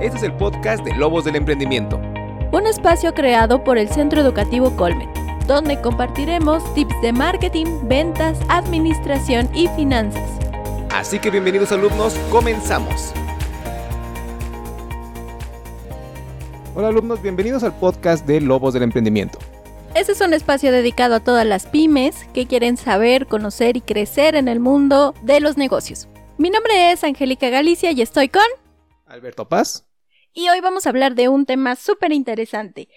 Este es el podcast de Lobos del Emprendimiento. Un espacio creado por el Centro Educativo Colmet, donde compartiremos tips de marketing, ventas, administración y finanzas. Así que bienvenidos alumnos, comenzamos. Hola alumnos, bienvenidos al podcast de Lobos del Emprendimiento. Este es un espacio dedicado a todas las pymes que quieren saber, conocer y crecer en el mundo de los negocios. Mi nombre es Angélica Galicia y estoy con Alberto Paz. Y hoy vamos a hablar de un tema súper interesante.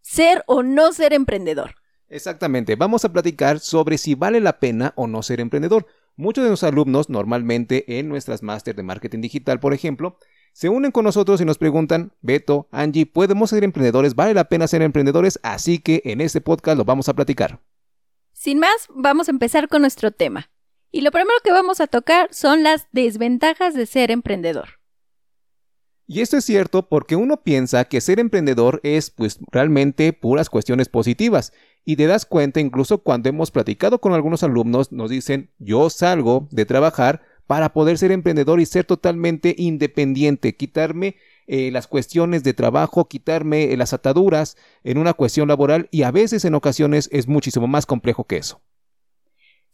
Ser o no ser emprendedor. Exactamente, vamos a platicar sobre si vale la pena o no ser emprendedor. Muchos de los alumnos, normalmente en nuestras máster de marketing digital, por ejemplo, se unen con nosotros y nos preguntan, Beto, Angie, ¿podemos ser emprendedores? ¿Vale la pena ser emprendedores? Así que en este podcast lo vamos a platicar. Sin más, vamos a empezar con nuestro tema. Y lo primero que vamos a tocar son las desventajas de ser emprendedor. Y esto es cierto porque uno piensa que ser emprendedor es pues realmente puras cuestiones positivas y te das cuenta incluso cuando hemos platicado con algunos alumnos nos dicen yo salgo de trabajar para poder ser emprendedor y ser totalmente independiente, quitarme eh, las cuestiones de trabajo, quitarme eh, las ataduras en una cuestión laboral y a veces en ocasiones es muchísimo más complejo que eso.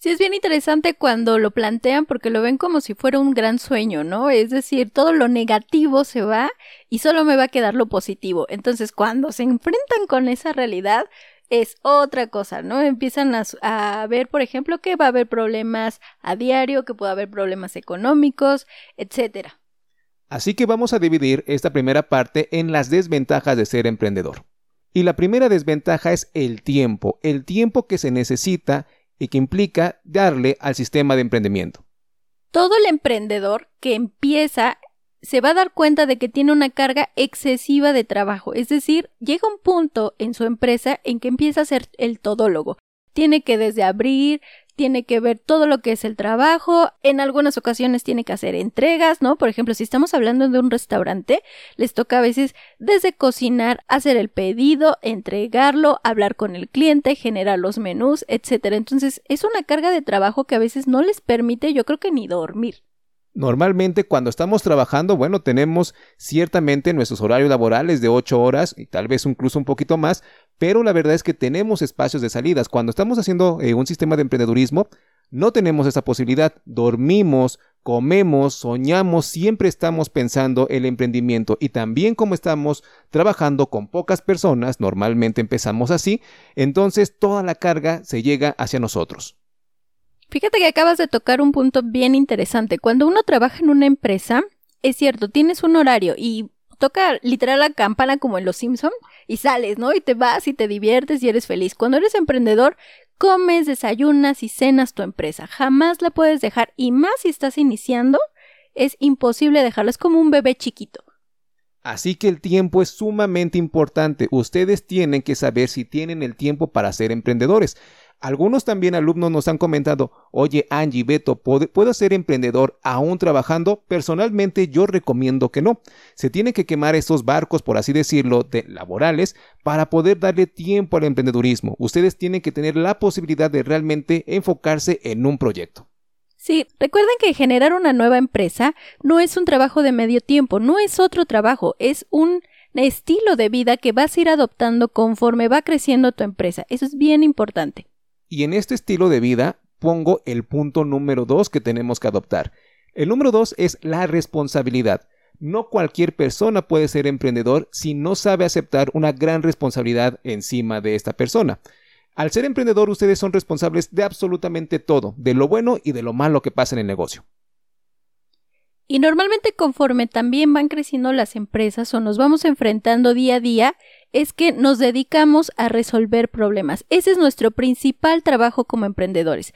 Sí, es bien interesante cuando lo plantean porque lo ven como si fuera un gran sueño, ¿no? Es decir, todo lo negativo se va y solo me va a quedar lo positivo. Entonces, cuando se enfrentan con esa realidad, es otra cosa, ¿no? Empiezan a, ver, por ejemplo, que va a haber problemas a diario, que puede haber problemas económicos, etcétera. Así que vamos a dividir esta primera parte en las desventajas de ser emprendedor. Y la primera desventaja es el tiempo, el tiempo que se necesita y que implica darle al sistema de emprendimiento. Todo el emprendedor que empieza se va a dar cuenta de que tiene una carga excesiva de trabajo, es decir, llega un punto en su empresa en que empieza a ser el todólogo. Tiene que desde abrir, tiene que ver todo lo que es el trabajo, en algunas ocasiones tiene que hacer entregas, ¿no? Por ejemplo, si estamos hablando de un restaurante, les toca a veces desde cocinar, hacer el pedido, entregarlo, hablar con el cliente, generar los menús, etcétera. Entonces, es una carga de trabajo que a veces no les permite, yo creo que ni dormir. Normalmente cuando estamos trabajando, bueno, tenemos ciertamente nuestros horarios laborales de 8 horas y tal vez incluso un poquito más, pero la verdad es que tenemos espacios de salidas. Cuando estamos haciendo eh, un sistema de emprendedurismo, no tenemos esa posibilidad. Dormimos, comemos, soñamos, siempre estamos pensando el emprendimiento y también como estamos trabajando con pocas personas, normalmente empezamos así, entonces toda la carga se llega hacia nosotros. Fíjate que acabas de tocar un punto bien interesante. Cuando uno trabaja en una empresa, es cierto, tienes un horario y toca literal la campana como en Los Simpson y sales, ¿no? Y te vas y te diviertes y eres feliz. Cuando eres emprendedor, comes, desayunas y cenas tu empresa. Jamás la puedes dejar y más si estás iniciando, es imposible dejarla. Es como un bebé chiquito. Así que el tiempo es sumamente importante. Ustedes tienen que saber si tienen el tiempo para ser emprendedores. Algunos también alumnos nos han comentado, oye Angie, Beto, ¿puedo ser emprendedor aún trabajando? Personalmente yo recomiendo que no. Se tienen que quemar esos barcos, por así decirlo, de laborales para poder darle tiempo al emprendedurismo. Ustedes tienen que tener la posibilidad de realmente enfocarse en un proyecto. Sí, recuerden que generar una nueva empresa no es un trabajo de medio tiempo, no es otro trabajo, es un estilo de vida que vas a ir adoptando conforme va creciendo tu empresa. Eso es bien importante. Y en este estilo de vida pongo el punto número dos que tenemos que adoptar. El número dos es la responsabilidad. No cualquier persona puede ser emprendedor si no sabe aceptar una gran responsabilidad encima de esta persona. Al ser emprendedor ustedes son responsables de absolutamente todo, de lo bueno y de lo malo que pasa en el negocio. Y normalmente conforme también van creciendo las empresas o nos vamos enfrentando día a día, es que nos dedicamos a resolver problemas. Ese es nuestro principal trabajo como emprendedores.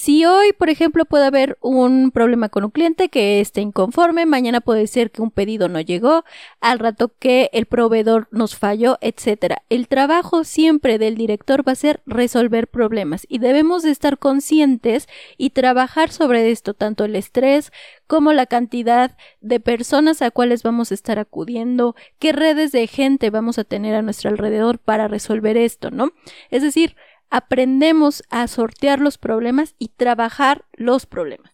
Si hoy, por ejemplo, puede haber un problema con un cliente que esté inconforme, mañana puede ser que un pedido no llegó, al rato que el proveedor nos falló, etcétera. El trabajo siempre del director va a ser resolver problemas y debemos de estar conscientes y trabajar sobre esto, tanto el estrés como la cantidad de personas a cuales vamos a estar acudiendo, qué redes de gente vamos a tener a nuestro alrededor para resolver esto, ¿no? Es decir, aprendemos a sortear los problemas y trabajar los problemas.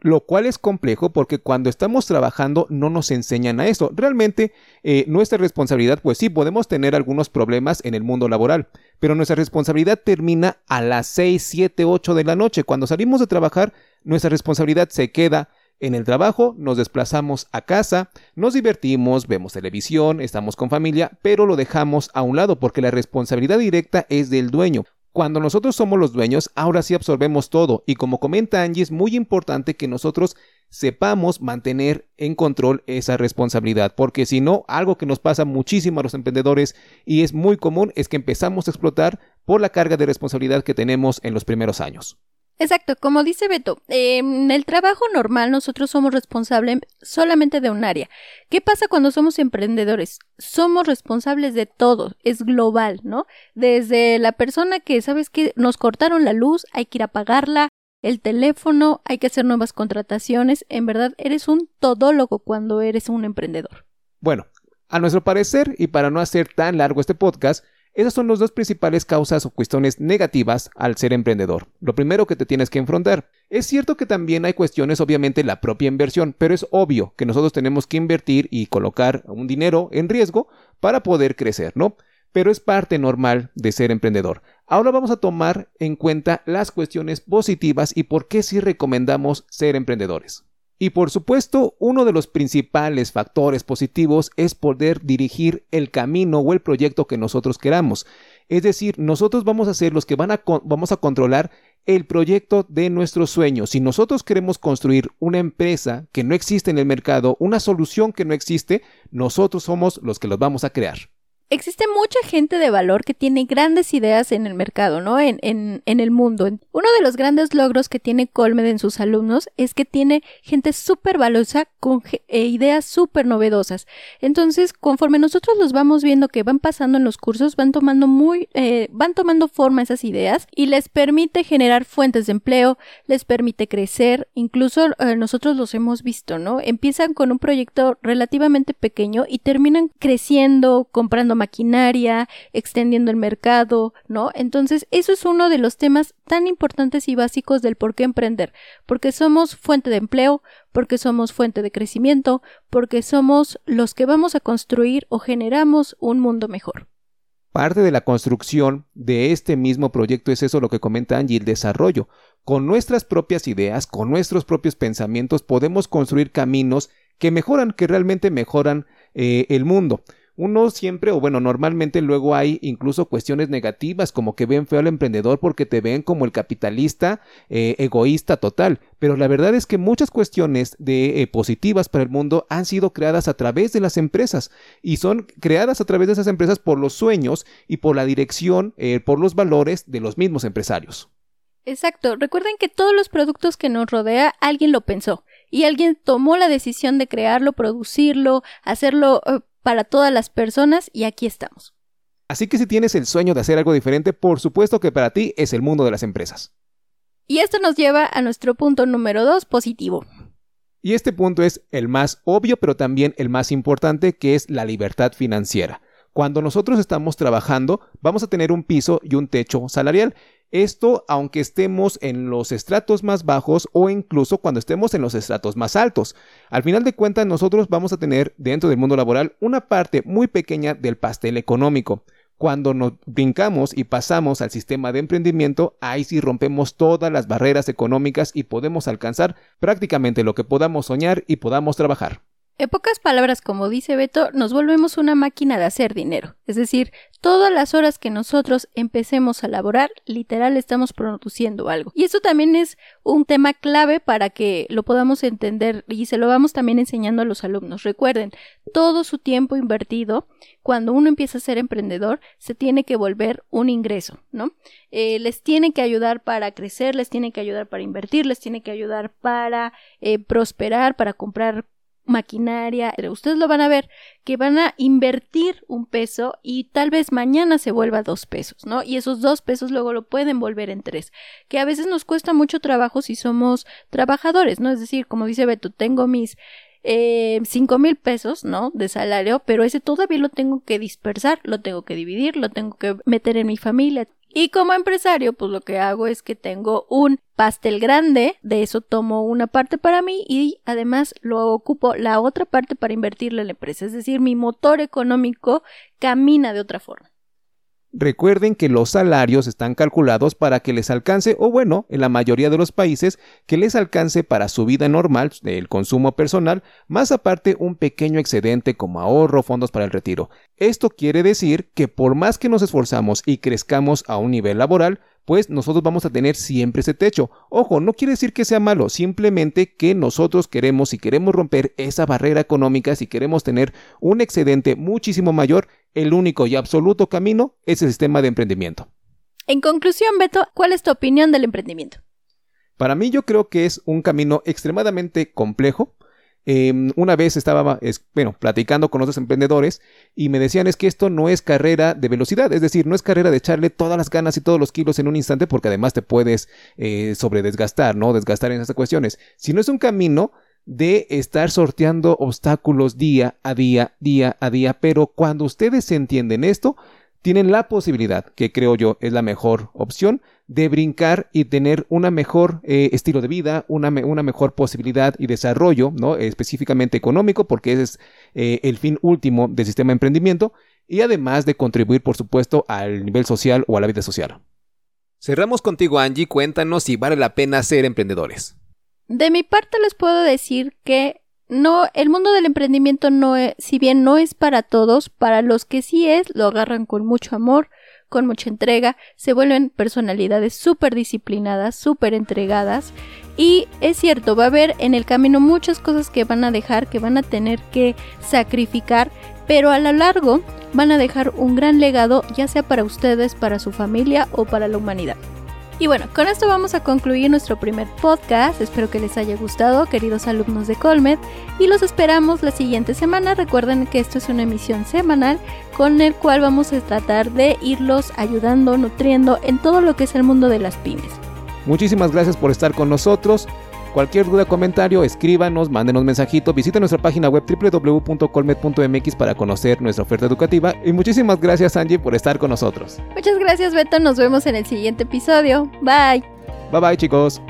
lo cual es complejo porque cuando estamos trabajando no nos enseñan a eso. Realmente eh, nuestra responsabilidad, pues sí, podemos tener algunos problemas en el mundo laboral, pero nuestra responsabilidad termina a las 6, 7, 8 de la noche. Cuando salimos de trabajar, nuestra responsabilidad se queda en el trabajo, nos desplazamos a casa, nos divertimos, vemos televisión, estamos con familia, pero lo dejamos a un lado porque la responsabilidad directa es del dueño. Cuando nosotros somos los dueños, ahora sí absorbemos todo y como comenta Angie, es muy importante que nosotros sepamos mantener en control esa responsabilidad, porque si no, algo que nos pasa muchísimo a los emprendedores y es muy común es que empezamos a explotar por la carga de responsabilidad que tenemos en los primeros años. Exacto, como dice Beto, en el trabajo normal nosotros somos responsables solamente de un área. ¿Qué pasa cuando somos emprendedores? Somos responsables de todo, es global, ¿no? Desde la persona que, ¿sabes que Nos cortaron la luz, hay que ir a pagarla, el teléfono, hay que hacer nuevas contrataciones. En verdad, eres un todólogo cuando eres un emprendedor. Bueno, a nuestro parecer, y para no hacer tan largo este podcast, esas son las dos principales causas o cuestiones negativas al ser emprendedor. Lo primero que te tienes que enfrentar. Es cierto que también hay cuestiones, obviamente, la propia inversión, pero es obvio que nosotros tenemos que invertir y colocar un dinero en riesgo para poder crecer, ¿no? Pero es parte normal de ser emprendedor. Ahora vamos a tomar en cuenta las cuestiones positivas y por qué sí recomendamos ser emprendedores. Y por supuesto, uno de los principales factores positivos es poder dirigir el camino o el proyecto que nosotros queramos. Es decir, nosotros vamos a ser los que van a vamos a controlar el proyecto de nuestros sueños. Si nosotros queremos construir una empresa que no existe en el mercado, una solución que no existe, nosotros somos los que los vamos a crear existe mucha gente de valor que tiene grandes ideas en el mercado, ¿no? En, el mundo. Uno de los grandes logros que tiene Colmed en sus alumnos es que tiene gente súper valiosa con eh, ideas súper novedosas. Entonces, conforme nosotros los vamos viendo que van pasando en los cursos, van tomando muy, eh, van tomando forma esas ideas y les permite generar fuentes de empleo, les permite crecer, incluso eh, nosotros los hemos visto, ¿no? Empiezan con un proyecto relativamente pequeño y terminan creciendo, comprando maquinaria, extendiendo el mercado, ¿no? Entonces, eso es uno de los temas tan importantes y básicos del por qué emprender, porque somos fuente de empleo, porque somos fuente de crecimiento, porque somos los que vamos a construir o generamos un mundo mejor. Parte de la construcción de este mismo proyecto es eso lo que comenta Angie, el desarrollo. Con nuestras propias ideas, con nuestros propios pensamientos, podemos construir caminos que mejoran, que realmente mejoran eh, el mundo uno siempre, o bueno, normalmente luego hay incluso cuestiones negativas, como que ven feo al emprendedor porque te ven como el capitalista eh, egoísta total. Pero la verdad es que muchas cuestiones de eh, positivas para el mundo han sido creadas a través de las empresas y son creadas a través de esas empresas por los sueños y por la dirección, eh, por los valores de los mismos empresarios. Exacto. Recuerden que todos los productos que nos rodea alguien lo pensó y alguien tomó la decisión de crearlo, producirlo, hacerlo para todas las personas y aquí estamos. Así que si tienes el sueño de hacer algo diferente, por supuesto que para ti es el mundo de las empresas. Y esto nos lleva a nuestro punto número dos, positivo. Y este punto es el más obvio, pero también el más importante, que es la libertad financiera. Cuando nosotros estamos trabajando, vamos a tener un piso y un techo salarial. Esto aunque estemos en los estratos más bajos o incluso cuando estemos en los estratos más altos. Al final de cuentas nosotros vamos a tener dentro del mundo laboral una parte muy pequeña del pastel económico. Cuando nos brincamos y pasamos al sistema de emprendimiento, ahí sí rompemos todas las barreras económicas y podemos alcanzar prácticamente lo que podamos soñar y podamos trabajar. En pocas palabras, como dice Beto, nos volvemos una máquina de hacer dinero. Es decir, todas las horas que nosotros empecemos a laborar, literal estamos produciendo algo. Y eso también es un tema clave para que lo podamos entender y se lo vamos también enseñando a los alumnos. Recuerden, todo su tiempo invertido, cuando uno empieza a ser emprendedor, se tiene que volver un ingreso, ¿no? Eh, les tiene que ayudar para crecer, les tiene que ayudar para invertir, les tiene que ayudar para eh, prosperar, para comprar maquinaria, ustedes lo van a ver, que van a invertir un peso y tal vez mañana se vuelva dos pesos, ¿no? Y esos dos pesos luego lo pueden volver en tres, que a veces nos cuesta mucho trabajo si somos trabajadores, ¿no? Es decir, como dice Beto, tengo mis eh, cinco mil pesos, ¿no? De salario, pero ese todavía lo tengo que dispersar, lo tengo que dividir, lo tengo que meter en mi familia. Y como empresario, pues lo que hago es que tengo un pastel grande, de eso tomo una parte para mí y además lo ocupo la otra parte para invertirle en la empresa. Es decir, mi motor económico camina de otra forma. Recuerden que los salarios están calculados para que les alcance, o bueno, en la mayoría de los países, que les alcance para su vida normal, el consumo personal, más aparte un pequeño excedente como ahorro, fondos para el retiro. Esto quiere decir que por más que nos esforzamos y crezcamos a un nivel laboral, pues nosotros vamos a tener siempre ese techo. Ojo, no quiere decir que sea malo, simplemente que nosotros queremos, si queremos romper esa barrera económica, si queremos tener un excedente muchísimo mayor, el único y absoluto camino es el sistema de emprendimiento. En conclusión, Beto, ¿cuál es tu opinión del emprendimiento? Para mí yo creo que es un camino extremadamente complejo, Em, una vez estaba, bueno, platicando con otros emprendedores y me decían es que esto no es carrera de velocidad, es decir, no es carrera de echarle todas las ganas y todos los kilos en un instante porque además te puedes eh, sobredesgastar, ¿no? Desgastar en esas cuestiones, sino es un camino de estar sorteando obstáculos día a día, día a día, pero cuando ustedes entienden esto, tienen la posibilidad, que creo yo es la mejor opción, de brincar y tener una mejor eh, estilo de vida, una, una, mejor posibilidad y desarrollo, ¿no? específicamente económico, porque ese es eh, el fin último del sistema de emprendimiento, y además de contribuir, por supuesto, al nivel social o a la vida social. Cerramos contigo, Angie, cuéntanos si vale la pena ser emprendedores. De mi parte les puedo decir que no, el mundo del emprendimiento no es, si bien no es para todos, para los que sí es, lo agarran con mucho amor, con mucha entrega, se vuelven personalidades súper disciplinadas, súper entregadas. Y es cierto, va a haber en el camino muchas cosas que van a dejar, que van a tener que sacrificar, pero a lo largo van a dejar un gran legado, ya sea para ustedes, para su familia o para la humanidad. Y bueno, con esto vamos a concluir nuestro primer podcast. Espero que les haya gustado, queridos alumnos de Colmed, y los esperamos la siguiente semana. Recuerden que esto es una emisión semanal con el cual vamos a tratar de irlos ayudando, nutriendo en todo lo que es el mundo de las pymes. Muchísimas gracias por estar con nosotros. Cualquier duda, comentario, escríbanos, mándenos mensajito, visiten nuestra página web www.colmed.mx para conocer nuestra oferta educativa y muchísimas gracias Angie por estar con nosotros. Muchas gracias Beto, nos vemos en el siguiente episodio. Bye. Bye bye chicos.